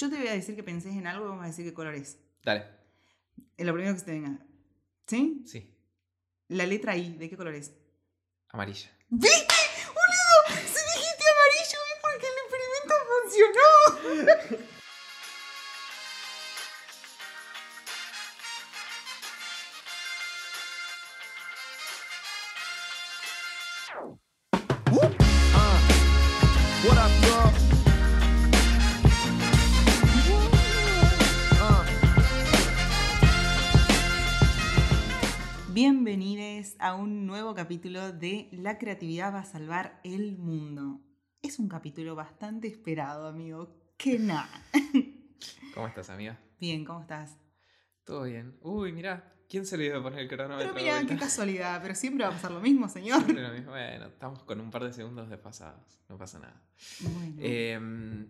Yo te voy a decir que pensés en algo y vamos a decir qué color es. Dale. Es lo primero que se te venga. ¿Sí? Sí. La letra I, ¿de qué color es? Amarilla. ¿Viste? ¡Boludo! Si dijiste amarillo es porque el experimento funcionó. a un nuevo capítulo de La creatividad va a salvar el mundo. Es un capítulo bastante esperado, amigo. Que nada. ¿Cómo estás, amiga? Bien, ¿cómo estás? Todo bien. Uy, mira, ¿quién se le iba a poner el cronómetro? Pero mira, de qué casualidad, pero siempre va a pasar lo mismo, señor. Siempre lo mismo. Bueno, estamos con un par de segundos desfasados. No pasa nada. Bueno, Em,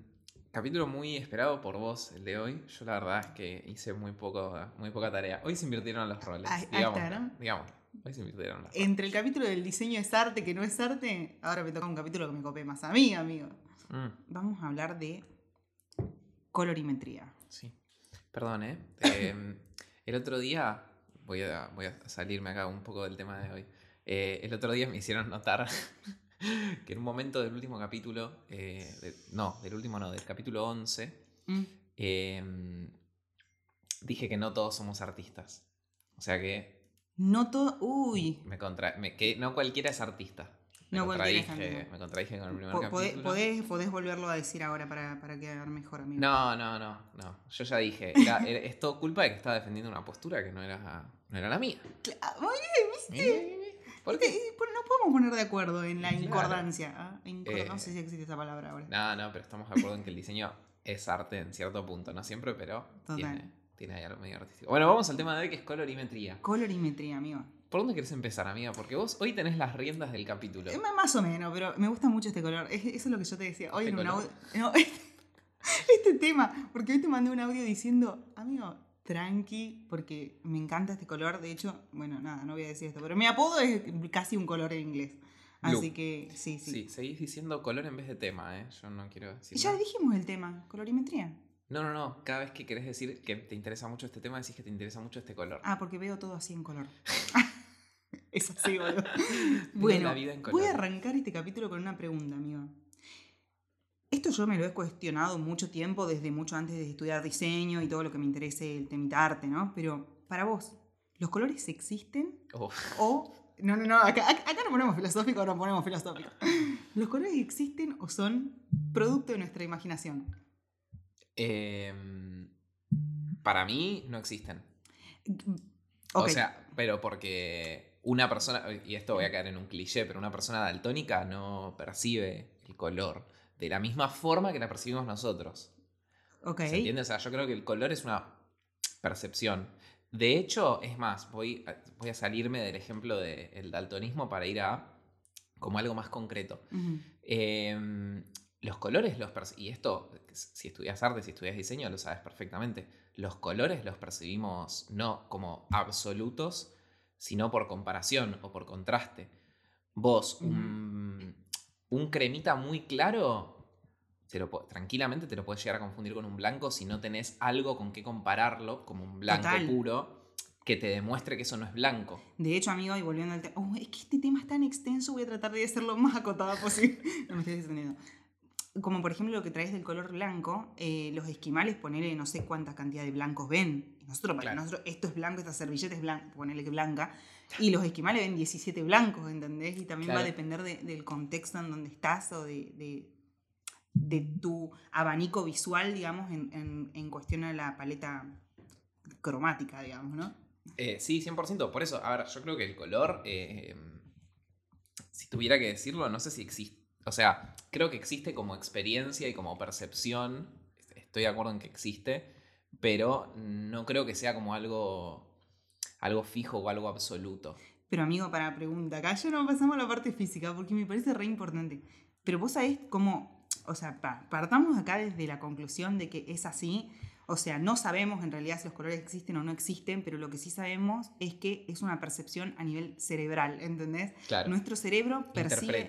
capítulo muy esperado por vos, el de hoy. Yo la verdad es que hice muy, poco, muy poca tarea. Hoy se invirtieron los roles. Digamos, está, ¿no? digamos. Hoy se los roles. entre el capítulo del diseño es arte, que no es arte, ahora me toca un capítulo que me copé más a mí, amigo. Mm, Vamos a hablar de colorimetría. sí. Perdón, ¿eh? Em, el otro día, voy a, voy a salirme acá un poco del tema de hoy. Eh, el otro día me hicieron notar que en un momento del último capítulo, eh, de- no, del último no, del capítulo 11, Mm. em, dije que no todos somos artistas. O sea que, No todo. Uy. me contra, me- que no cualquiera es artista. Me No cualquiera es me contradije con el primer Po- podés, capítulo. podés- podés volverlo a decir ahora para, para quedar mejor, amigo. No, no, no, no. Yo ya dije, era- era- es todo culpa de que estaba defendiendo una postura que no era, no era la mía. Cla- Muy bien, ¿viste? ¿Por Viste, qué? pues No podemos poner de acuerdo en la Claro. incordancia. ¿ah? Eh, no sé si existe esa palabra ahora. No, no, pero estamos de acuerdo en que el diseño es arte en cierto punto. No siempre, pero Total. tiene, tiene ahí algo medio artístico. Bueno, vamos al tema de hoy que es colorimetría. Colorimetría, amigo. ¿Por dónde querés empezar, amiga? Porque vos hoy tenés las riendas del capítulo. Eh, más- o menos, pero me gusta mucho este color. Es- eso es lo que yo te decía. Hoy Este en un color. audio. no, este, este tema. Porque hoy te mandé un audio diciendo, amigo, tranqui, porque me encanta este color. De hecho, bueno, nada, no voy a decir esto, pero mi apodo es casi un color en inglés. Así Blue. que sí, sí. Sí, seguís diciendo color en vez de tema, ¿eh? Yo no quiero decir. Y ya nada. dijimos el tema, colorimetría. No, no, no. Cada vez que querés decir que te interesa mucho este tema, decís que te interesa mucho este color. Ah, porque veo todo así en color. es así, boludo. Bueno, voy a arrancar este capítulo con una pregunta, amigo. Esto yo me lo he cuestionado mucho tiempo, desde mucho antes de estudiar diseño y todo lo que me interese el temita arte, ¿no? Pero para vos, ¿los colores existen Uf. o... No, no, no, acá, acá, acá no ponemos filosófico, no ponemos filosófico. ¿Los colores existen o son producto de nuestra imaginación? Em, para mí no existen. O sea, pero porque una persona, y esto voy a caer en un cliché, pero una persona daltónica no percibe el color de la misma forma que la percibimos nosotros. ok. ¿Se entiende? O sea, yo creo que el color es una percepción. De hecho, es más, voy a, voy a salirme del ejemplo del daltonismo para ir a como algo más concreto. Em, los colores los y esto, si estudias arte, si estudias diseño, lo sabes perfectamente. Los colores los percibimos no como absolutos, sino por comparación o por contraste. Vos, un, un cremita muy claro, te lo tranquilamente te lo puedes llegar a confundir con un blanco si no tenés algo con qué compararlo, como un blanco Total. puro, que te demuestre que eso no es blanco. De hecho, amigo, y volviendo al tema, oh, es que este tema es tan extenso, voy a tratar de hacerlo más acotado posible. no me estoy extendiendo. Como por ejemplo lo que traes del color blanco, eh, los esquimales, ponele no sé cuánta cantidad de blancos ven. Y Nosotros, para Claro. nosotros, esto es blanco, esta servilleta es blanca, ponele que blanca. Y los esquimales ven 17 blancos, ¿entendés? Y también va a depender de- del contexto en donde estás o de, de, de tu abanico visual, digamos, en, en, en cuestión a la paleta cromática, digamos, ¿no? Eh, sí, 100%. Por eso, a ver, yo creo que el color, eh, si tuviera que decirlo, no sé si existe. O sea, creo que existe como experiencia y como percepción. Estoy de acuerdo en que existe, pero no creo que sea como algo, algo fijo o algo absoluto. Pero amigo, para pregunta, acá ya no pasamos a la parte física porque me parece re importante. Pero vos sabés cómo, o sea, pa- partamos acá desde la conclusión de que es así. O sea, no sabemos en realidad si los colores existen o no existen, pero lo que sí sabemos es que es una percepción a nivel cerebral, ¿entendés? Claro. Nuestro cerebro percibe...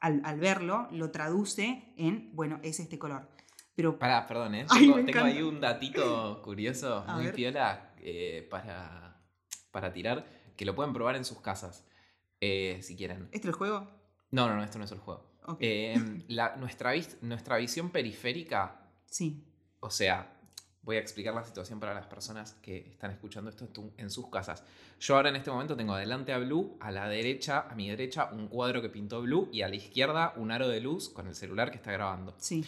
al, al verlo, lo traduce en, bueno, es este color. Pero Pará, perdón, ¿eh? Ay, Tengo, ahí un datito curioso, A muy ver. piola, eh, para, para tirar, que lo pueden probar en sus casas, eh, si quieren. ¿este es el juego? No, no, no, esto no es el juego. Ok. Eh, la- nuestra, vis- nuestra visión periférica, Sí, o sea, voy a explicar la situación para las personas que están escuchando esto en tu- en sus casas. Yo ahora en este momento tengo adelante a Blue, a la derecha, a mi derecha, un cuadro que pintó Blue y a la izquierda un aro de luz con el celular que está grabando. sí.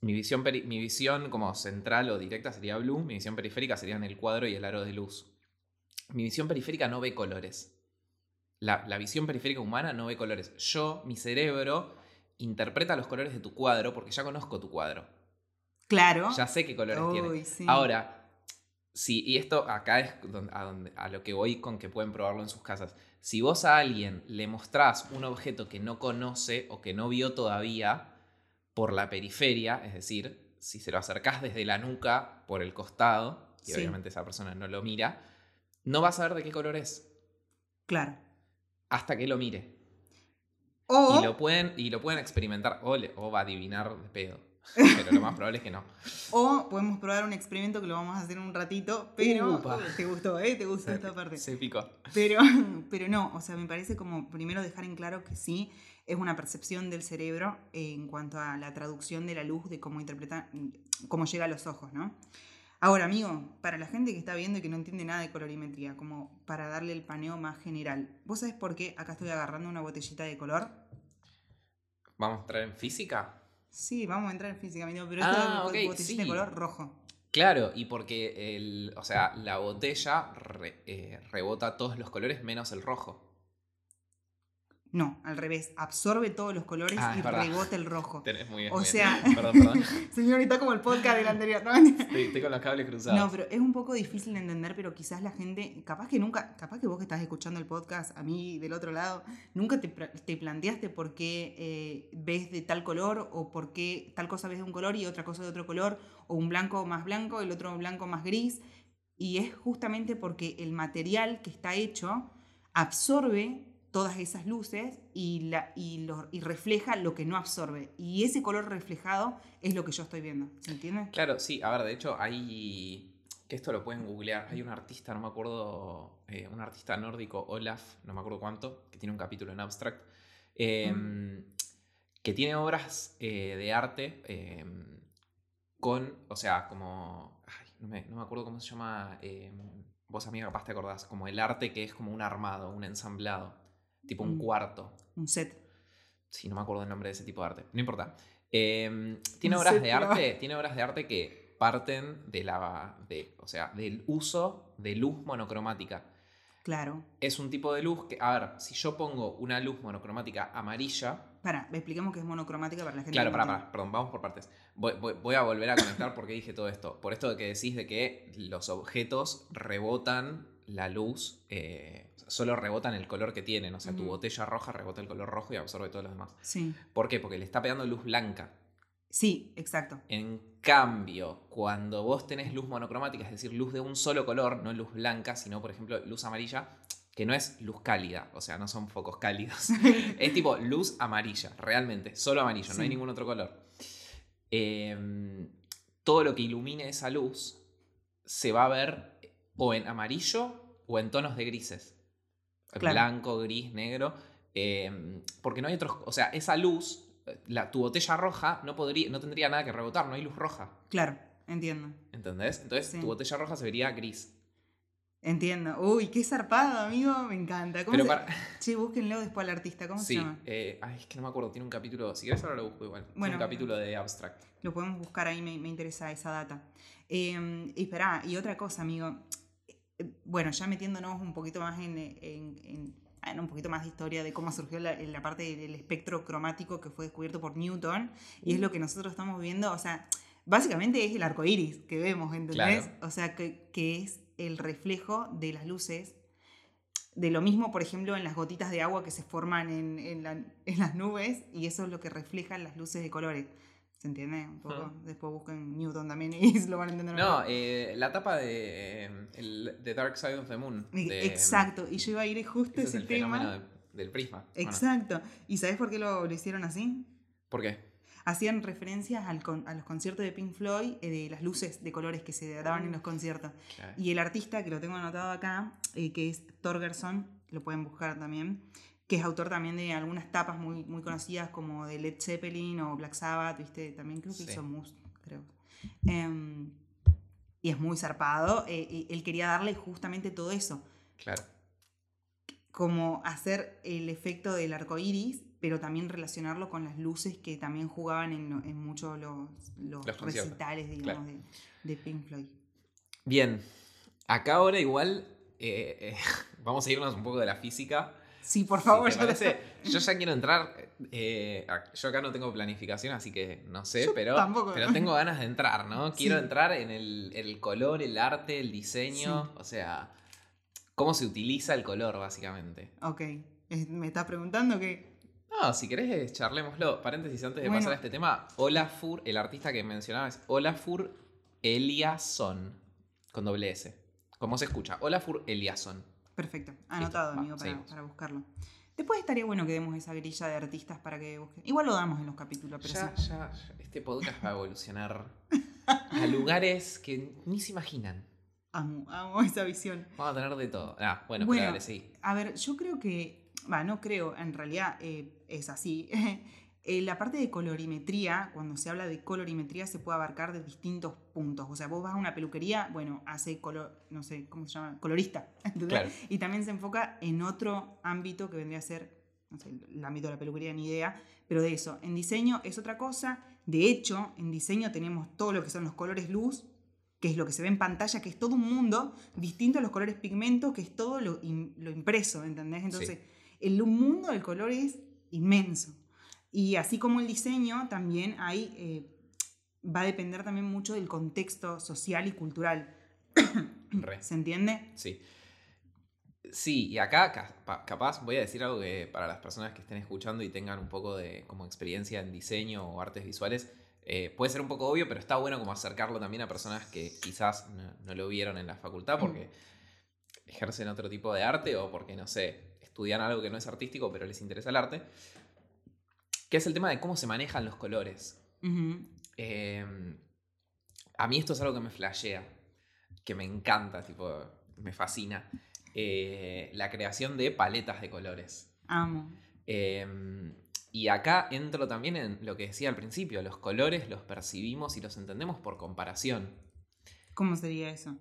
Mi visión, mi visión como central o directa sería blue, mi visión periférica serían el cuadro y el aro de luz. Mi visión periférica no ve colores. La, la visión periférica humana no ve colores. Yo, mi cerebro, interpreta los colores de tu cuadro porque ya conozco tu cuadro. Claro. Ya sé qué colores tiene. Uy, sí. Ahora, sí, y esto acá es a, donde- a lo que voy con que pueden probarlo en sus casas. Si vos a alguien le mostrás un objeto que no conoce o que no vio todavía por la periferia, es decir, si se lo acercás desde la nuca por el costado, y Sí. obviamente esa persona no lo mira, no va a saber de qué color es Claro. Hasta que lo mire. O, Y, lo pueden, y lo pueden experimentar o, le- o va a adivinar de pedo. Pero lo más probable es que no. o podemos probar un experimento que lo vamos a hacer en un ratito, pero... Upa. Te gustó, ¿eh? Te gustó esta parte. Se picó. Pero, pero no, o sea, me parece como primero dejar en claro que sí, es una percepción del cerebro en cuanto a la traducción de la luz, de cómo interpreta, cómo llega a los ojos, ¿no? Ahora, amigo, para la gente que está viendo y que no entiende nada de colorimetría, como para darle el paneo más general, ¿vos sabés por qué acá estoy agarrando una botellita de color? ¿Vamos a entrar en física? Sí, vamos a entrar en física, amigo, pero Ah, esta botellita de color rojo. Claro, y porque el, o sea, la botella re- eh, rebota todos los colores menos el rojo. No, al revés, absorbe todos los colores Ah, y rebota el rojo. Tenés muy bien. O muy bien. sea- Perdón, perdón. Señorita, como el podcast del anterior. ¿no? Estoy, estoy con los cables cruzados. No, pero es un poco difícil de entender, pero quizás la gente, capaz que nunca, capaz que vos que estás escuchando el podcast, a mí del otro lado, nunca te, te planteaste por qué eh, ves de tal color o por qué tal cosa ves de un color y otra cosa de otro color, o un blanco más blanco, el otro blanco más gris. Y es justamente porque el material que está hecho absorbe todas esas luces y, la, y, lo- y refleja lo que no absorbe. Y ese color reflejado es lo que yo estoy viendo. ¿Se entiende? Claro, sí, a ver, de hecho hay. Que esto lo pueden googlear. Hay un artista, no me acuerdo. eh, un artista nórdico, Olaf, no me acuerdo cuánto, que tiene un capítulo en Abstract. eh, Que tiene obras eh, de arte con. O sea, como. ay, no, me, no me acuerdo cómo se llama. vos, amiga, capaz te acordás. Como el arte que es como un armado, un ensamblado. Tipo un Mm. cuarto. Un set. Sí, no me acuerdo el nombre de ese tipo de arte. No importa. Eh, tiene No obras de arte. Tiene obras de arte que parten de la. De, o sea, del uso de luz monocromática. Claro. Es un tipo de luz que. A ver, si yo pongo una luz monocromática amarilla. Para, expliquemos que es monocromática para la gente. Claro, no para, para, perdón, vamos por partes. Voy, voy- voy a volver a conectar porque dije todo esto. Por esto de que decís de que los objetos rebotan la luz, eh, solo rebotan el color que tienen. O sea, tu botella roja rebota el color rojo y absorbe todos los demás. Sí. ¿Por qué? Porque le está pegando luz blanca. Sí, exacto. En cambio, cuando vos tenés luz monocromática, es decir, luz de un solo color, no luz blanca, sino, por ejemplo, luz amarilla, que no es luz cálida, o sea, no son focos cálidos. es tipo luz amarilla, realmente, solo amarillo, no hay ningún otro color. Em, todo lo que ilumine esa luz se va a ver o en amarillo o en tonos de grises. Claro. Blanco, gris, negro. em, porque no hay otros. O sea, esa luz, la, tu botella roja no, podría, no tendría nada que rebotar, no hay luz roja. Claro, entiendo. ¿Entendés? Entonces Sí. tu botella roja se vería gris. Entiendo. Uy, qué zarpado, amigo. Me encanta. ¿Cómo Pero se- para. Che, búsquenlo después al artista. ¿Cómo Sí, se llama? eh, ay, es que no me acuerdo, tiene un capítulo. Si querés ahora lo busco igual. Tiene un capítulo de Abstract. Lo podemos buscar ahí, me, me interesa esa data. Eh, y esperá, y otra cosa, amigo. Eh, Bueno, ya metiéndonos un poquito más en, en- en- en un poquito más de historia de cómo surgió la, la parte del espectro cromático que fue descubierto por Newton, y es lo que nosotros estamos viendo, o sea, básicamente es el arco iris que vemos, ¿entendés? Claro. O sea, que, que es el reflejo de las luces. De lo mismo, por ejemplo, en las gotitas de agua que se forman en, en la- en las nubes, y eso es lo que reflejan las luces de colores. ¿Se entiende? Un poco. Después busquen Newton también y lo van a entender No, mejor. eh, la tapa de eh, el, The Dark Side of the Moon. de- Exacto, y yo iba a ir justo ese es el fenómeno tema. de, del prisma. Exacto. ¿Y sabes por qué lo, lo hicieron así? ¿Por qué? hacían referencias al a los conciertos de Pink Floyd, eh, de las luces de colores que se daban en los conciertos. Y el artista, que lo tengo anotado acá, eh, que es Torgerson, lo pueden buscar también, que es autor también de algunas tapas muy, muy conocidas como de Led Zeppelin o Black Sabbath, ¿viste? También creo que hizo Muse, creo. Em, y es muy zarpado. Eh, él quería darle justamente todo eso. Claro. Como hacer el efecto del arco iris pero también relacionarlo con las luces que también jugaban en, en muchos los, los, recitales, digamos, de, Pink Floyd. Bien, acá ahora igual eh, eh, vamos a irnos un poco de la física. Sí, por favor. yo ya quiero entrar. Eh, yo acá no tengo planificación, así que no sé, pero, pero tengo ganas de entrar, ¿no? Quiero entrar en el, el, color, el arte, el diseño, o sea, cómo se utiliza el color, básicamente. Ok. Me estás preguntando que no, si querés, charlémoslo. Paréntesis antes de pasar a este tema. Olafur, el artista que mencionaba es Olafur Eliasson, con doble S. ¿Cómo se escucha? Olafur Eliasson. Perfecto, anotado, amigo, para, buscarlo. Después estaría bueno que demos esa grilla de artistas para que busquen. Igual lo damos en los capítulos, pero ya, ya, este podcast va a evolucionar a lugares que ni se imaginan. Amo, amo esa visión. Vamos a tener de todo. Ah, bueno, bueno pero dale, sí. A ver, yo creo que va, no creo, en realidad eh, es así. Eh, la parte de colorimetría, cuando se habla de colorimetría, se puede abarcar de distintos puntos. O sea, vos vas a una peluquería, bueno, hace color, no sé, ¿cómo se llama? Colorista. Y también se enfoca en otro ámbito que vendría a ser, no sé, el ámbito de la peluquería, ni idea, pero de eso. En diseño es otra cosa. De hecho, en diseño tenemos todo lo que son los colores luz, que es lo que se ve en pantalla, que es todo un mundo distinto a los colores pigmento, que es todo lo, impreso, ¿entendés? Entonces, el mundo del color es inmenso. Y así como el diseño, también hay, eh, va a depender también mucho del contexto social y cultural. ¿Se entiende? Sí. Sí, y acá capaz voy a decir algo que para las personas que estén escuchando y tengan un poco de como experiencia en diseño o artes visuales, eh, puede ser un poco obvio, pero está bueno como acercarlo también a personas que quizás no, no lo vieron en la facultad porque ejercen otro tipo de arte o porque, no sé, estudian algo que no es artístico, pero les interesa el arte, que es el tema de cómo se manejan los colores. Em, a mí esto es algo que me flashea, que me encanta, tipo, me fascina. Eh, la creación de paletas de colores. Amo. Em, y acá entro también en lo que decía al principio, los colores los percibimos y los entendemos por comparación. ¿Cómo sería eso?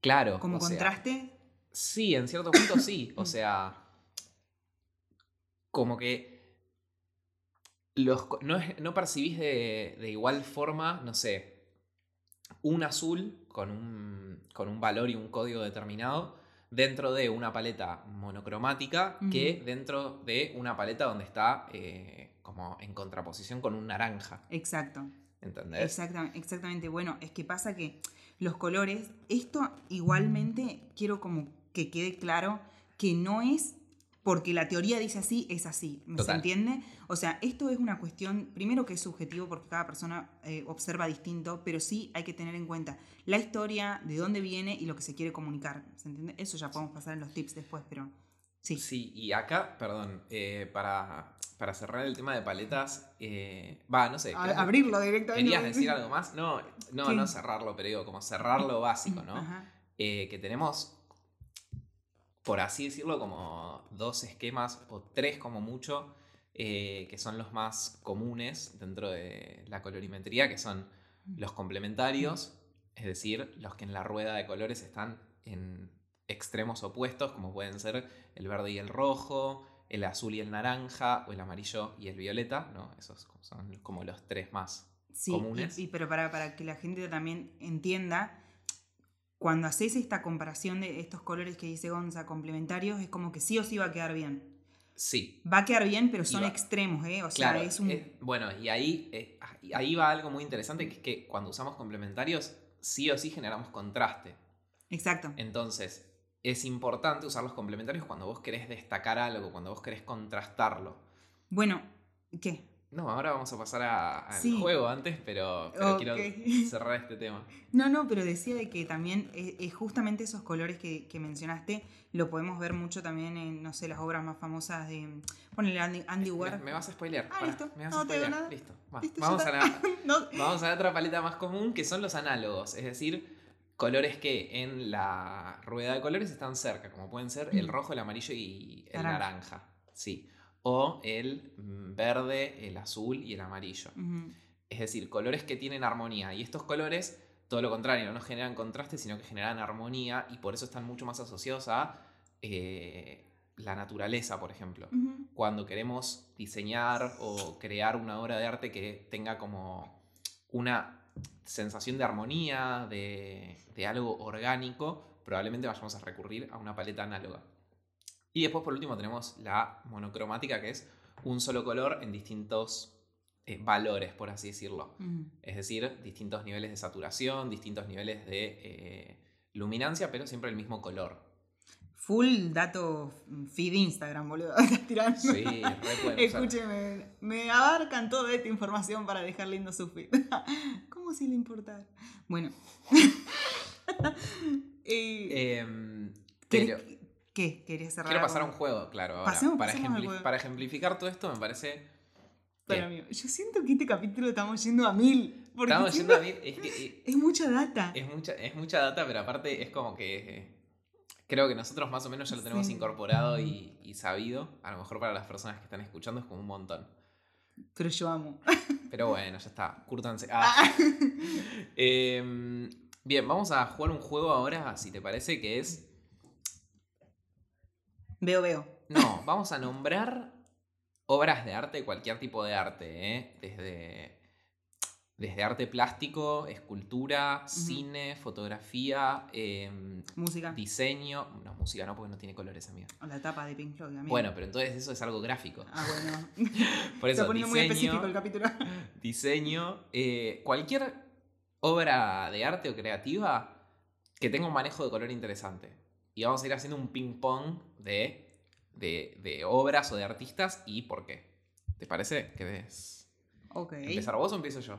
Claro. ¿Como contraste? Sí, en cierto punto sí. O sea, como que los, no, percibís de, igual forma, no sé, un azul con un, con un valor y un código determinado dentro de una paleta monocromática que dentro de una paleta donde está eh, como en contraposición con un naranja. Exacto. ¿Entendés? Exactamente, exactamente. Bueno, es que pasa que los colores, esto igualmente quiero como que quede claro que no es porque la teoría dice así, es así. ¿Se entiende? O sea, esto es una cuestión, primero que es subjetivo porque cada persona eh, observa distinto, pero sí hay que tener en cuenta la historia, de dónde viene y lo que se quiere comunicar. ¿Se entiende? Eso ya podemos pasar en los tips después, pero sí. Sí, y acá, perdón, eh, para, para cerrar el tema de paletas, eh, va, no sé. abrirlo directamente. ¿Querías decir algo más? No, no, no cerrarlo, pero digo, como cerrar lo básico, ¿no? que tenemos por así decirlo, como dos esquemas o tres como mucho, eh, que son los más comunes dentro de la colorimetría, que son los complementarios, es decir, los que en la rueda de colores están en extremos opuestos, como pueden ser el verde y el rojo, el azul y el naranja, o el amarillo y el violeta, ¿no? Esos son como los tres más comunes. Sí, pero para, para que la gente también entienda, cuando haces esta comparación de estos colores que dice Gonza complementarios, es como que sí o sí va a quedar bien. Sí. Va a quedar bien, pero son extremos, ¿eh? O sea, es un... Eh, bueno, y ahí, eh, ahí va algo muy interesante, que es que cuando usamos complementarios, sí o sí generamos contraste. Exacto. Entonces, es importante usar los complementarios cuando vos querés destacar algo, cuando vos querés contrastarlo. Bueno, ¿qué? No, ahora vamos a pasar al Sí. juego antes, pero, quiero cerrar este tema. No, no, pero decía de que también eh, eh, justamente esos colores que, que mencionaste lo podemos ver mucho también en, no sé, las obras más famosas de. Ponele Andy, Andy Me, Warhol. me vas a spoilear. Ah, listo. Me vas No a te spoilear. nada. Listo. va, Listo, ya Vamos, a la, No, vamos a la otra paleta más común que son los análogos. Es decir, colores que en la rueda de colores están cerca, como pueden ser el Mm. rojo, el amarillo y el Naranja. naranja. Sí. O el mm, verde, el azul y el amarillo. Es decir, colores que tienen armonía. Y estos colores, todo lo contrario, no generan contraste, sino que generan armonía y por eso están mucho más asociados a eh, la naturaleza, por ejemplo. Cuando queremos diseñar o crear una obra de arte que tenga como una sensación de armonía, de, de algo orgánico, probablemente vayamos a recurrir a una paleta análoga. Y después, por último, tenemos la monocromática, que es un solo color en distintos eh, valores, por así decirlo. Es decir, distintos niveles de saturación, distintos niveles de eh, luminancia, pero siempre el mismo color. Full dato feed Instagram, boludo. Tirando. Sí, re. Escúcheme, me abarcan toda esta información para dejar lindo su feed. ¿Cómo si le importara? Bueno. Eh, Em, ¿querés- pero ¿Qué? ¿Querías cerrar? quiero pasar a un juego, claro. ahora. Pasemos- para, pasemos ejempli- juego. para ejemplificar todo esto, me parece. Bien. mí. Yo siento que este capítulo estamos yendo a mil. Estamos yendo a mí. Es que eh, Es mucha data. es mucha, es mucha data, pero aparte es como que. eh, creo que nosotros más o menos ya lo tenemos Sí. incorporado y, y sabido. A lo mejor para las personas que están escuchando es como un montón. Pero yo amo. Pero bueno, ya está. Cúrtanse. Ah. Em, bien, vamos a jugar un juego ahora, si te parece, que es. Veo, veo. No, vamos a nombrar obras de arte, cualquier tipo de arte, ¿eh? Desde, desde arte plástico, escultura, cine, fotografía, em, Música. diseño. No, música no, porque no tiene colores, amigo. O la tapa de Pink Floyd, amigo. Bueno, pero entonces eso es algo gráfico. Ah, bueno. Por Se eso, está poniendo muy específico el diseño, capítulo. diseño eh, cualquier obra de arte o creativa que tenga un manejo de color interesante. Y vamos a ir haciendo un ping-pong de, de, de obras o de artistas y por qué. ¿Te parece? ¿Querés Ok. empezar vos o empiezo yo?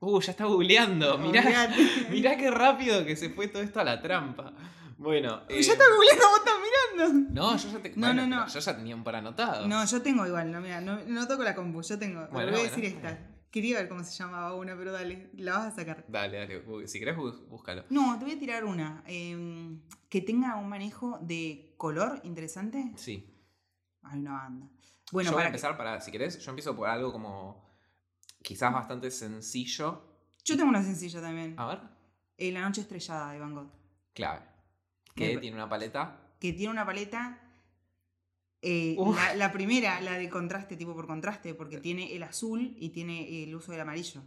Uh, ya está googleando. Mirá, mirá qué rápido que se fue todo esto a la trampa. Bueno. Ya eh, está googleando, vos estás mirando. No, yo ya, te- No, bueno, no, yo ya tenía un par anotados. No, yo tengo igual, no, mira, no, no toco la compu, yo tengo. Bueno, voy a decir esta. Quería ver cómo se llamaba una, pero dale, la vas a sacar. Dale, dale. Si querés, bú- búscalo. No, te voy a tirar una. eh, que tenga un manejo de color interesante. Sí. Hay una banda. Bueno, yo voy para a empezar para, si querés, yo empiezo por algo como quizás bastante sencillo. Yo tengo una sencilla también. A ver, Eh, la noche estrellada de Van Gogh. clave. Que Me- tiene una paleta. Que tiene una paleta. Eh, la, la primera, la de contraste, tipo por contraste, porque tiene el azul y tiene el uso del amarillo.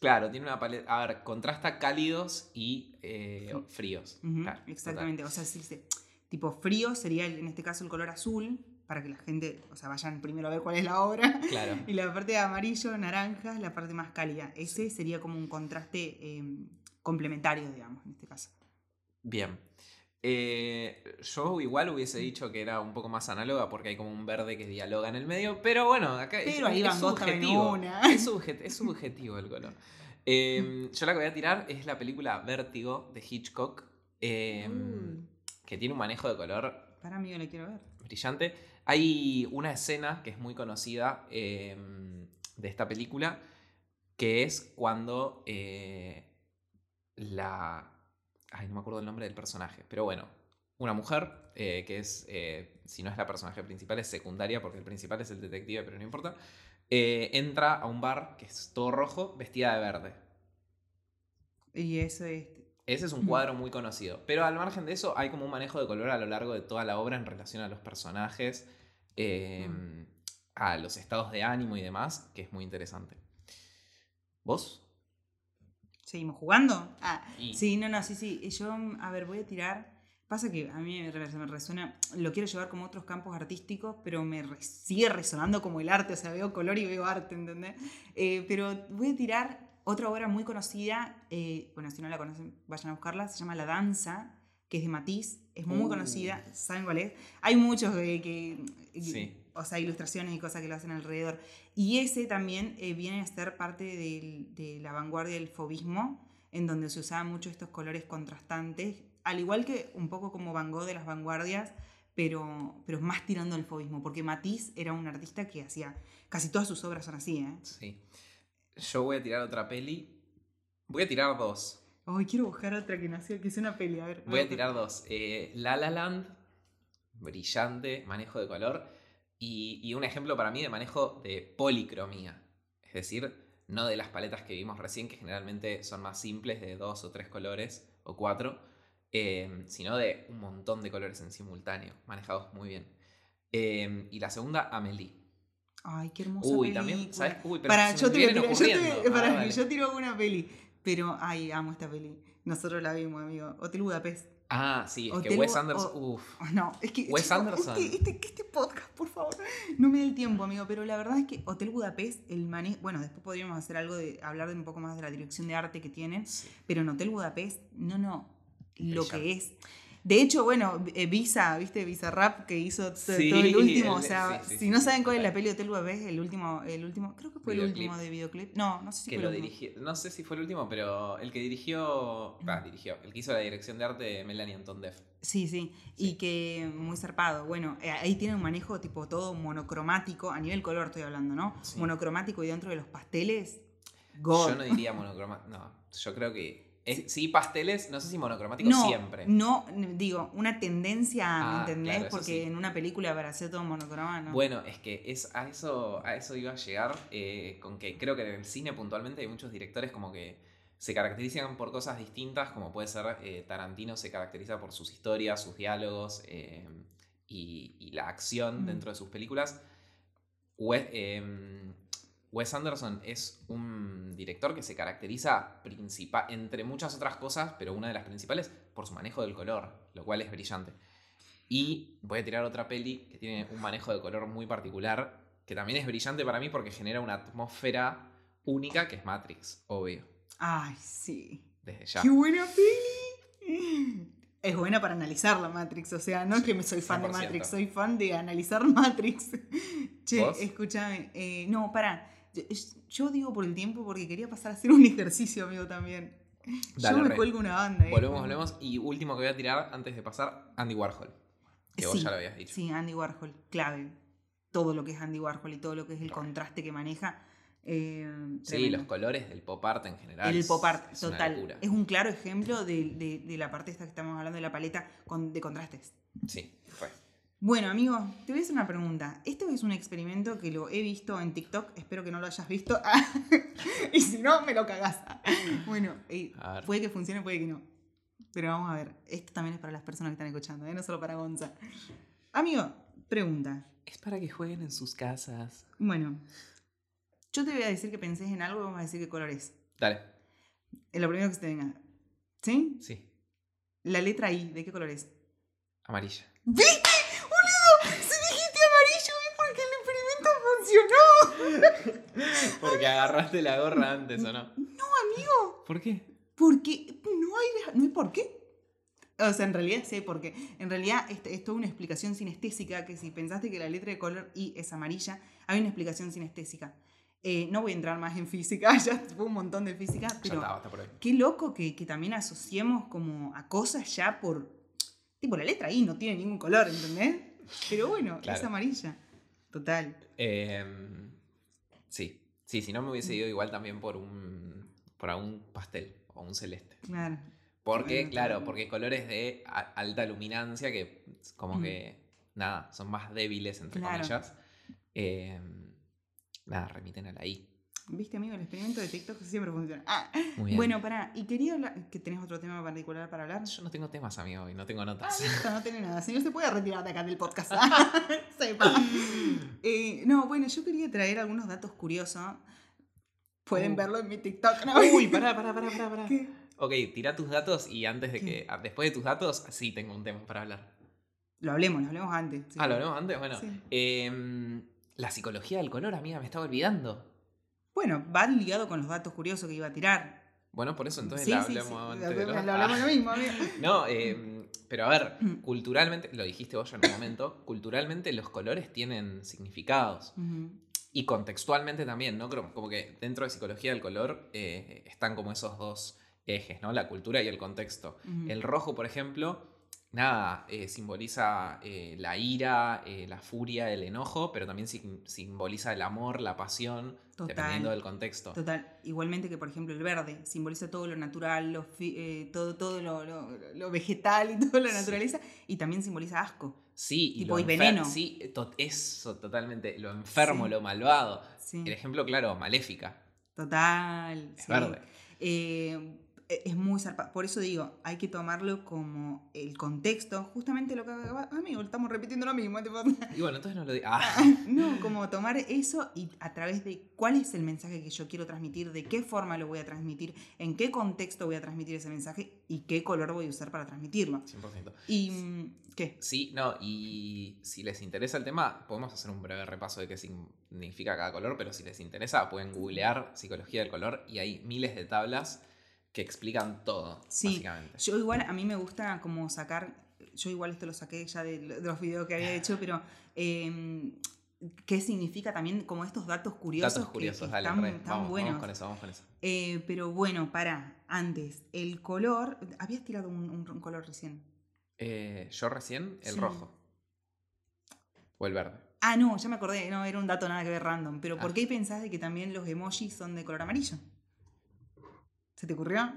Claro, tiene una paleta. A ver, contrasta cálidos y eh, fríos. Ujú, Claro, total. exactamente. O sea, si se- tipo frío sería el- en este caso el color azul, para que la gente, o sea, vayan primero a ver cuál es la obra. Claro. Y la parte de amarillo, naranja, es la parte más cálida. Ese sería como un contraste eh, complementario, digamos, en este caso. Bien. Eh, yo igual hubiese dicho que era un poco más análoga porque hay como un verde que dialoga en el medio, pero bueno, acá es, Pero ahí es también subjetivo. Es, subje- es subjetivo el color. Eh, yo la que voy a tirar es la película Vértigo de Hitchcock, eh, Mm. que tiene un manejo de color Para mí yo le quiero ver. brillante. Hay una escena que es muy conocida eh, de esta película, que es cuando eh, la... Ay, no me acuerdo el nombre del personaje, pero bueno, una mujer, eh, que es, eh, si no es la personaje principal, es secundaria, porque el principal es el detective, pero no importa, eh, entra a un bar que es todo rojo, vestida de verde. Y eso es. Ese es un cuadro muy conocido. Pero al margen de eso, hay como un manejo de color a lo largo de toda la obra en relación a los personajes, eh, Mm. a los estados de ánimo y demás, que es muy interesante. ¿Vos? ¿Seguimos jugando? Ah, sí, no, no, sí, sí. Yo, a ver, voy a tirar. Pasa que a mí me re- me resuena, lo quiero llevar como otros campos artísticos, pero me re- sigue resonando como el arte, o sea, veo color y veo arte, ¿entendés? Eh, pero voy a tirar otra obra muy conocida, eh, bueno, si no la conocen, vayan a buscarla, se llama La Danza, que es de Matisse, es muy Uh. conocida, ¿saben cuál es? Hay muchos que... que- Sí. O sea, ilustraciones y cosas que lo hacen alrededor. Y ese también eh, viene a ser parte del- de la vanguardia del fobismo, en donde se usaban mucho estos colores contrastantes, al igual que un poco como Van Gogh de las vanguardias, pero, pero más tirando al fobismo, porque Matisse era un artista que hacía, casi todas sus obras son así, ¿eh? Sí. Yo voy a tirar otra peli. Voy a tirar dos. Ay, quiero buscar otra que nació, que es una peli, a ver. Voy a tirar dos. Eh, La La Land, brillante, manejo de color. Y, y un ejemplo para mí de manejo de policromía. Es decir, no de las paletas que vimos recién, que generalmente son más simples, de dos o tres colores o cuatro, eh, sino de un montón de colores en simultáneo, manejados muy bien. Eh, y la segunda, Amelie. Ay, qué hermosa Uy, película. también, ¿sabes? Uy, pero Para, yo vienen yo te- ocurriendo. Ah, para, dale. yo tiro una peli, pero, ay, amo esta peli. Nosotros la vimos, amigo. Hotel Budapest. Ah, sí, es que Wes Anderson. o- Uf. No, es que. Wes chico, Anderson. Este, este, este podcast, por favor, no me da el tiempo, amigo. Pero la verdad es que Hotel Budapest, el manejo. Bueno, después podríamos hacer algo de. hablar de un poco más de la dirección de arte que tienen. Sí. Pero en Hotel Budapest, no, no. Lo que es. De hecho, bueno, eh, Visa, ¿viste? Visa Rap que hizo Sí, todo el último. el- o sea, sí, sí, si no saben cuál es la peli de Hotel Budapest, el último, el último, creo que fue el último de videoclip. No, no sé si que fue lo el último. dirigió, no sé si fue el último, pero el que dirigió, ah, dirigió, el que hizo la dirección de arte de Melanie Anton Deff. Sí, sí, y que muy zarpado. Bueno, eh, ahí tiene un manejo tipo todo monocromático, a nivel color estoy hablando, ¿no? Monocromático y dentro de los pasteles, God. Yo no diría monocromático, no, yo creo que es- sí pasteles, no sé si monocromático no, siempre. no, digo, una tendencia, ¿me Ah, entendés? claro, Porque sí. en una película para hacer todo monocromado, ¿no? Bueno, es que es a eso, a eso iba a llegar, eh, con que creo que en el cine puntualmente hay muchos directores como que se caracterizan por cosas distintas, como puede ser eh, Tarantino se caracteriza por sus historias, sus diálogos eh, y, y la acción Mm. dentro de sus películas. Wes, eh, Wes Anderson es un director que se caracteriza principal, entre muchas otras cosas, pero una de las principales por su manejo del color, lo cual es brillante. Y voy a tirar otra peli que tiene un manejo de color muy particular, que también es brillante para mí porque genera una atmósfera única que es Matrix, obvio, Ay, sí. desde ya. ¡Qué buena peli! Es buena para analizar la Matrix, o sea, no es que me soy fan de 100%. Matrix, soy fan de analizar Matrix. Che, escúchame, eh, no, para. Yo, yo digo por el tiempo porque quería pasar a hacer un ejercicio, amigo, también. Dale, yo me re. cuelgo una banda. eh. Volvemos, volvemos. Y último que voy a tirar antes de pasar, Andy Warhol. Que vos Sí, ya lo habías dicho. Sí, Andy Warhol, clave. Todo lo que es Andy Warhol y todo lo que es el contraste que maneja. eh, Sí, los colores del pop art en general. El pop art, es total. Es un claro ejemplo de, de- de la parte esta que estamos hablando de la paleta con, de contrastes. Sí, fue. Bueno, amigo, te voy a hacer una pregunta. Esto es un experimento que lo he visto en TikTok, espero que no lo hayas visto. y si no, me lo cagás. bueno, eh, puede que funcione, puede que no. Pero vamos a ver, esto también es para las personas que están escuchando, ¿eh? no solo para Gonza. Amigo, pregunta. Es para que jueguen en sus casas. Bueno, yo te voy a decir que pensés en algo y vamos a decir qué color es. Dale. Es lo primero que se te venga. ¿Sí? Sí. La letra I, ¿de qué color es? Amarilla. ¿Viste? porque agarraste la gorra antes, ¿o no? No, amigo. ¿Por qué? Porque no hay, no hay por qué. O sea, en realidad hay por qué. En realidad este- es toda una explicación sinestésica que si pensaste que la letra de color I es amarilla, hay una explicación sinestésica. Eh, no voy a entrar más en física, ya fue un montón de física, pero estaba, está por ahí. qué loco que, que también asociemos como a cosas ya por... Tipo, la letra I no tiene ningún color, ¿entendés? Pero bueno, es amarilla. Total. Em, sí. Sí, si no me hubiese ido igual también por un. por un pastel o un celeste. Claro. Porque, Bueno, claro, también. porque colores de alta luminancia que como Mm. que. nada, son más débiles, entre Claro. comillas. Em, nada, remiten a la I. ¿Viste, amigo? El experimento de TikTok siempre funciona. Ah, Muy bien. Bueno, pará. Y quería hablar... ¿Que tenés otro tema particular para hablar? Yo no tengo temas, amigo, y no tengo Ah, notas. listo, no tiene nada. Si no se puede retirar de acá del podcast. Sepa. Eh, no, bueno, yo quería traer algunos datos curiosos. Pueden Uh. verlo en mi TikTok, ¿no? Uy, pará, pará, pará, pará, pará. ¿Qué? Ok, tira tus datos y antes de ¿Qué? que. ah, Después de tus datos, sí tengo un tema para hablar. Lo hablemos, lo hablemos antes. sí. Ah, lo hablamos antes. Bueno, Sí. em, la psicología del color, amiga, me estaba olvidando. Bueno, va ligado con los datos curiosos que iba a tirar. Bueno, por eso entonces Sí, la hablamos sí, antes de lo los- hablamos lo mismo, amigo. No, eh, pero a ver, culturalmente, lo dijiste vos ya en un momento, culturalmente los colores tienen significados. Y contextualmente también, ¿no? Como, como que dentro de psicología del color eh, están como esos dos ejes, ¿no? La cultura y el contexto. El rojo, por ejemplo, nada, eh, simboliza eh, la ira, eh, la furia, el enojo, pero también sim- simboliza el amor, la pasión, Total. dependiendo del contexto. Total, igualmente que por ejemplo el verde simboliza todo lo natural, lo todo, todo lo, lo- lo vegetal y toda la Sí. naturaleza, y también simboliza asco. Sí, y, Tipo, lo y veneno. Sí, to- eso totalmente, lo enfermo, Sí. lo malvado. Sí, El ejemplo claro, maléfica. total. Es verde. Eh, es muy zarpado. Por eso digo, hay que tomarlo como el contexto, justamente lo que. Amigo, estamos repitiendo lo mismo. tipo, Y bueno, entonces no lo digo. Ah, No, como tomar eso y a través de cuál es el mensaje que yo quiero transmitir, de qué forma lo voy a transmitir, en qué contexto voy a transmitir ese mensaje y qué color voy a usar para transmitirlo. 100%. ¿Y mm, qué? Sí, no, y si les interesa el tema, podemos hacer un breve repaso de qué significa cada color, pero si les interesa, pueden googlear psicología del color y hay miles de tablas que explican todo, Sí, básicamente. Yo igual, a mí me gusta como sacar, yo igual esto lo saqué ya de, de los videos que había hecho, pero eh, qué significa también como estos datos curiosos. Datos que- curiosos, que dale, están, re, están vamos, buenos. vamos con eso, vamos con eso. Eh, pero bueno, para, antes, el color, habías tirado un, un- un color recién. Eh, yo recién, el Sí. rojo. O el verde. Ah, no, ya me acordé, no, era un dato nada que ver random. Pero ¿por Ah. qué pensás de que también los emojis son de color amarillo? ¿Se te ocurrió?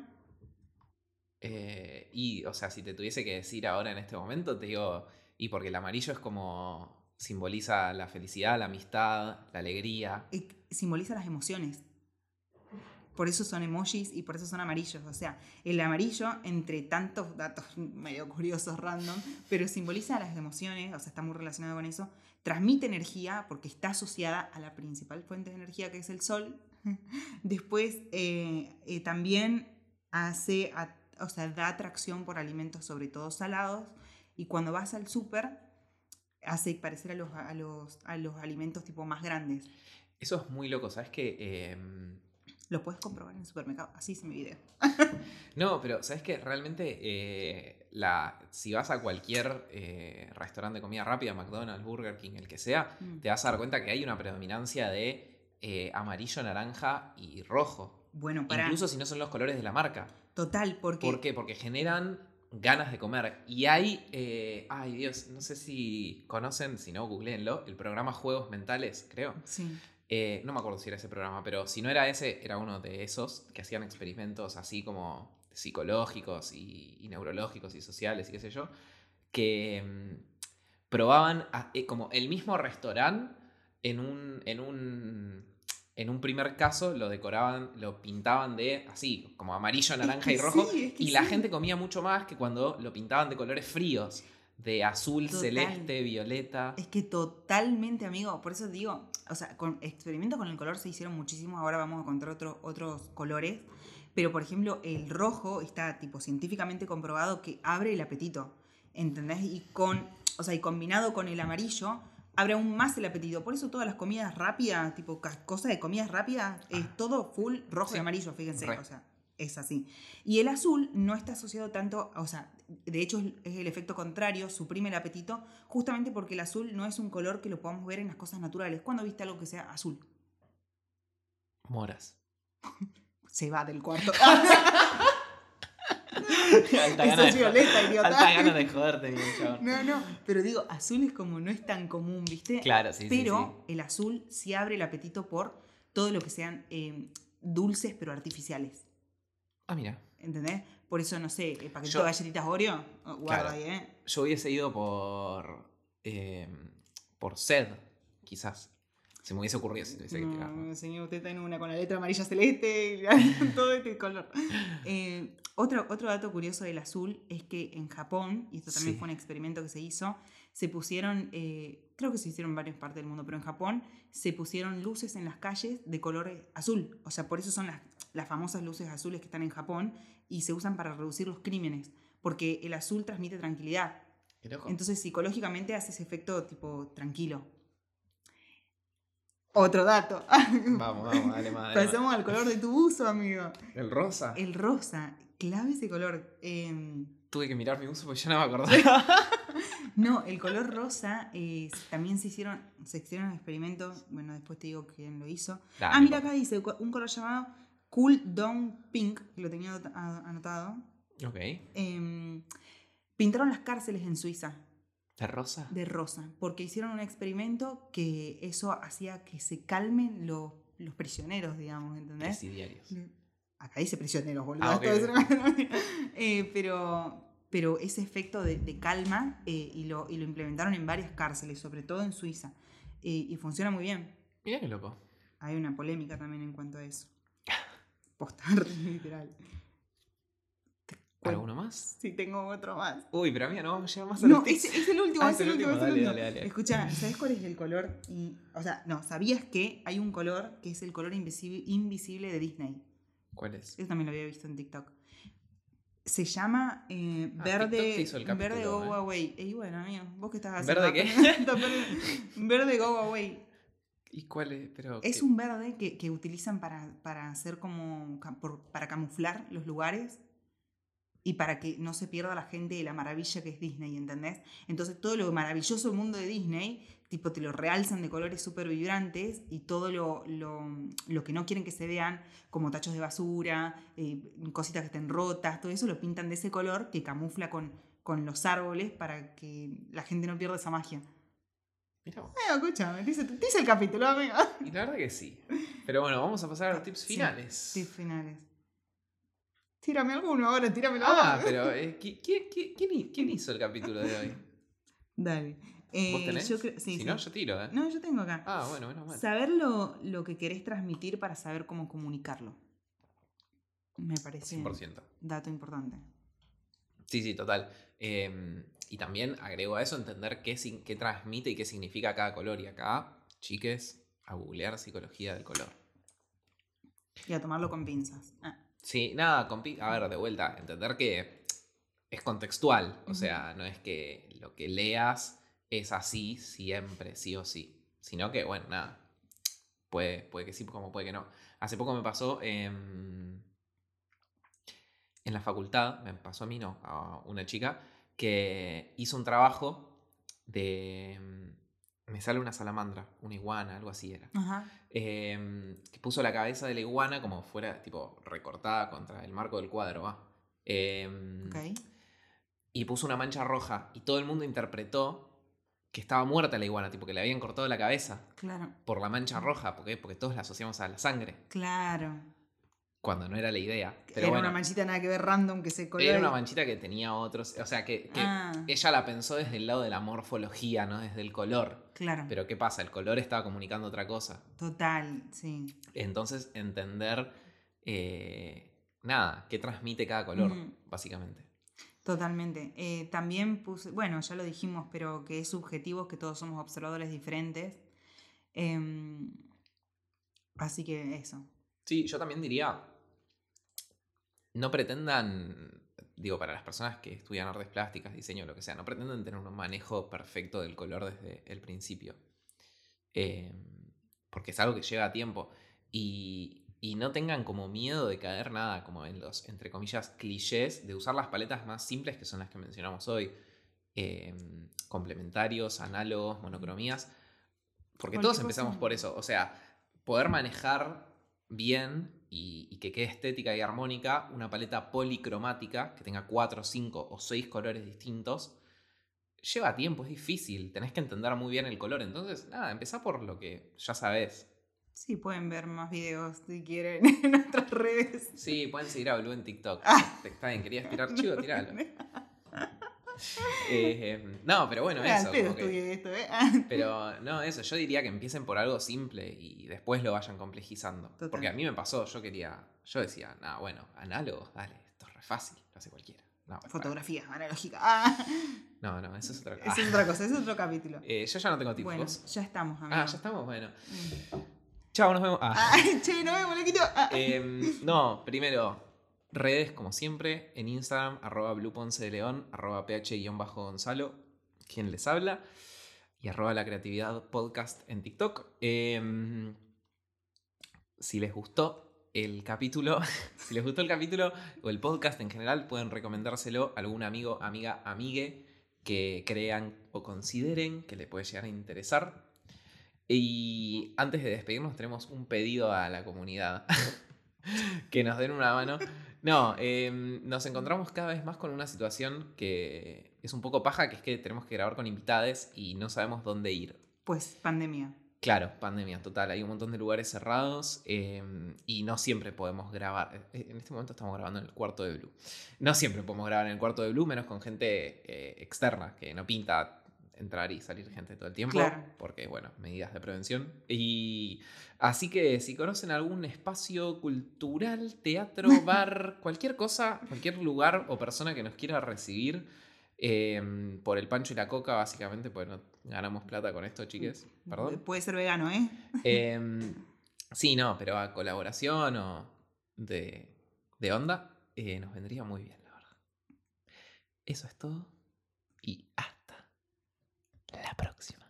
Eh, y, o sea, si te tuviese que decir ahora en este momento, te digo, y porque el amarillo es como simboliza la felicidad, la amistad, la alegría. Eh, simboliza las emociones. Por eso son emojis y por eso son amarillos. O sea, el amarillo, entre tantos datos medio curiosos, random, pero simboliza las emociones, o sea, está muy relacionado con eso. Transmite energía porque está asociada a la principal fuente de energía que es el sol. Después, eh, eh, también hace, a- o sea, da atracción por alimentos, sobre todo salados. Y cuando vas al súper, hace parecer a los, a, los, a los alimentos tipo más grandes. Eso es muy loco, ¿sabes qué? Em, Lo puedes comprobar en el supermercado. Así hice mi video. No, pero sabes que realmente eh, la, si vas a cualquier eh, restaurante de comida rápida, McDonald's, Burger King, el que sea, Mm. te vas a dar cuenta que hay una predominancia de eh, amarillo, naranja y rojo. Bueno, para. Incluso si no son los colores de la marca. Total, porque. ¿Por qué? Porque generan ganas de comer. Y hay, eh, ay Dios, no sé si conocen, si no, googleenlo, el programa Juegos Mentales, creo. Sí. Eh, no me acuerdo si era ese programa, pero si no era ese, era uno de esos que hacían experimentos así como psicológicos y, y neurológicos y sociales y qué sé yo, que mm, probaban a- eh, como el mismo restaurante en un, en un en un primer caso lo decoraban, lo pintaban de así, como amarillo, naranja que y rojo, sí, es que y la sí. gente comía mucho más que cuando lo pintaban de colores fríos, de azul, Total. celeste, violeta. Es que totalmente, amigo. Por eso digo, o sea, con experimentos con el color se hicieron muchísimos. Ahora vamos a contar otro- otros colores. Pero, por ejemplo, el rojo está tipo científicamente comprobado que abre el apetito. ¿Entendés? Y con, o sea, y combinado con el amarillo, abre aún más el apetito. Por eso todas las comidas rápidas, tipo cosas de comidas rápidas, es todo full rojo Sí. y amarillo, fíjense. Re. O sea, es así. Y el azul no está asociado tanto, o sea, de hecho es es el efecto contrario, suprime el apetito, justamente porque el azul no es un color que lo podamos ver en las cosas naturales. ¿Cuándo viste algo que sea azul? Moras. Se va del cuarto. Alta gana es de- violeta, idiota. Alta ganas de joderte, mi chabón. No, no, pero digo, azul es como no es tan común, ¿viste? Claro, sí, sí, pero el azul sí abre el apetito por todo lo que sean eh, dulces pero artificiales. Ah, mira. ¿Entendés? Por eso, no sé, el paquetito Yo- de galletitas Oreo, oh, guarda Claro. ahí, ¿eh? Yo hubiese ido por. eh, por sed, quizás. Se me hubiese ocurrido si tuviese que tirar. ¿no? Señor, usted está en una con la letra amarilla celeste, y todo este color. Eh, otro, otro dato curioso del azul es que en Japón, y esto también Sí. fue un experimento que se hizo, se pusieron, eh, creo que se hicieron en varias partes del mundo, pero en Japón se pusieron luces en las calles de color azul. O sea, por eso son las, las famosas luces azules que están en Japón y se usan para reducir los crímenes, porque el azul transmite tranquilidad. Entonces, psicológicamente hace ese efecto tipo tranquilo. Otro dato. Vamos, vamos, dale más. dale. Pasamos al color de tu buzo, amigo. ¿El rosa? El rosa. Clave ese color. Em, Tuve que mirar mi uso porque ya no me acordaba. no, el color rosa eh, también se hicieron, se hicieron experimentos. Bueno, después te digo quién lo hizo. Dale, ah, mira acá dice un color llamado Cool Down Pink, que lo tenía anotado. Ok. Em, pintaron las cárceles en Suiza ¿De rosa? de rosa, porque hicieron un experimento que eso hacía que se calmen los, los prisioneros, digamos, ¿entendés? Presidiarios. Acá dice prisioneros, boludo. Ah, Eh, pero, pero ese efecto de, de calma eh, y, lo, y lo implementaron en varias cárceles, sobre todo en Suiza. Eh, y funciona muy bien. Mira qué loco. Hay una polémica también en cuanto a eso. Posta, literal. ¿Alguno más? Sí, tengo otro más. Uy, pero amiga, no vamos a llegar más a No, es, es el último, Ah, es el último, es el dale, último. dale, dale. Escucha, ¿sabes cuál es el color? O sea, no, ¿sabías que hay un color que es el color invisible, invisible de Disney? ¿Cuál es? Eso también lo había visto en TikTok. Se llama eh, Ah, verde, hizo el verde capítulo, Go ¿eh? Away. Y bueno, amigo, vos qué estás haciendo. ¿Verde qué? verde Go Away. ¿Y cuál es? Pero, Es ¿qué? un verde que, que utilizan para, para hacer como. para camuflar los lugares y para que no se pierda la gente de la maravilla que es Disney, ¿entendés? Entonces todo lo maravilloso del mundo de Disney, tipo te lo realzan de colores súper vibrantes y todo lo, lo, lo que no quieren que se vean, como tachos de basura, eh, cositas que estén rotas, todo eso lo pintan de ese color que camufla con, con los árboles para que la gente no pierda esa magia. Vos. Eh, escúchame, te hice, te hice el capítulo, amigo. Y la verdad que sí. Pero bueno, vamos a pasar a los tips Sí, finales. Tips finales. Tírame alguno ahora, tíramelo Ah, ahora. pero eh, ¿qui- ¿quién, quién, quién quién hizo el capítulo de hoy? Dale. Eh, ¿Vos tenés? Yo creo, sí, si sí. no, yo tiro, ¿eh? No, yo tengo acá. Ah, bueno, menos mal. Saber lo, lo que querés transmitir para saber cómo comunicarlo. Me parece 100%. dato importante. Sí, sí, total. Eh, y también agrego a eso entender qué, qué transmite y qué significa cada color. Y acá, chiques, a googlear psicología del color. Y a tomarlo con pinzas. Ah, Sí, nada, compi- a ver, de vuelta, entender que es contextual. O sea, no es que lo que leas es así siempre, sí o sí. Sino que, bueno, nada. Puede, puede que sí, como puede que no. Hace poco me pasó en la facultad, me pasó a mí, no, a una chica, que hizo un trabajo de... Me sale una salamandra, una iguana, algo así era. Ajá. Em, que puso la cabeza de la iguana como fuera, tipo, recortada contra el marco del cuadro, va. Em. Y puso una mancha roja y todo el mundo interpretó que estaba muerta la iguana, tipo que le habían cortado la cabeza Claro. por la mancha roja, porque, porque todos la asociamos a la sangre, Claro. Cuando no era la idea. Pero Era bueno, una manchita nada que ver random que se coló. era una manchita que tenía otros, o sea, que, que Ah. ella la pensó desde el lado de la morfología, no desde el color. Claro. Pero ¿qué pasa? El color estaba comunicando otra cosa. Total, sí. Entonces, entender, eh, nada, qué transmite cada color, básicamente. Totalmente. Eh, también puse, bueno, ya lo dijimos, pero que es subjetivo, que todos somos observadores diferentes. Em, así que eso. Sí, yo también diría, no pretendan, digo, para las personas que estudian artes plásticas, diseño, lo que sea, no pretendan tener un manejo perfecto del color desde el principio. Eh, porque es algo que lleva tiempo. Y, y no tengan como miedo de caer nada, como en los, entre comillas, clichés, de usar las paletas más simples que son las que mencionamos hoy. Eh, complementarios, análogos, monocromías. Porque todos empezamos por eso. O sea, poder manejar bien y, y que quede estética y armónica una paleta policromática que tenga 4, 5 o 6 colores distintos. Lleva tiempo, es difícil, tenés que entender muy bien el color. Entonces, nada, empezá por lo que ya sabes. Sí, pueden ver más videos si quieren en nuestras redes. Sí, pueden seguir a Blue en TikTok. Ah. Está bien, quería aspirar chivo, tiralo. Eh, no, pero bueno, Ah, eso. como que- esto, ¿eh? Pero no, eso, yo diría que empiecen por algo simple y después lo vayan complejizando. Total. Porque a mí me pasó, yo quería, yo decía, nada, bueno, análogo, dale, esto es re fácil, lo hace cualquiera. No, para- Fotografía analógica. Ah, no, no, eso es otra cosa. es otra cosa, es otro capítulo. Eh, yo ya no tengo tipos. Bueno, ya estamos, amigo. ah, ya estamos, bueno. Mm. Chao, nos vemos. Ah. Ay, che, no vemos, loquito. Ah. Em, no, primero, redes como siempre, en Instagram, arroba Blue Ponce de León, arroba ph-gonzalo, quien les habla. y arroba la creatividad podcast en TikTok. Em, si les gustó el capítulo, si les gustó el capítulo o el podcast en general, pueden recomendárselo a algún amigo, amiga, amigue que crean o consideren que le puede llegar a interesar. Y antes de despedirnos tenemos un pedido a la comunidad. que nos den una mano. No, em, nos encontramos cada vez más con una situación que es un poco paja, que es que tenemos que grabar con invitades y no sabemos dónde ir. Pues pandemia. Claro, pandemia, total. Hay un montón de lugares cerrados em, y no siempre podemos grabar. Eh, en este momento estamos grabando en el cuarto de Blue. No siempre podemos grabar en el cuarto de Blue, menos con gente eh, externa, que no pinta entrar y salir gente todo el tiempo. Porque, bueno, medidas de prevención. Y así que si conocen algún espacio cultural, teatro, bar, cualquier cosa, cualquier lugar o persona que nos quiera recibir em, por el pancho y la coca, básicamente, pues no ganamos plata con esto, chiques. Perdón. Puede ser vegano, ¿eh? Em, sí, no, pero a colaboración o de, de onda, eh, nos vendría muy bien, la verdad. Eso es todo. Y hasta la próxima.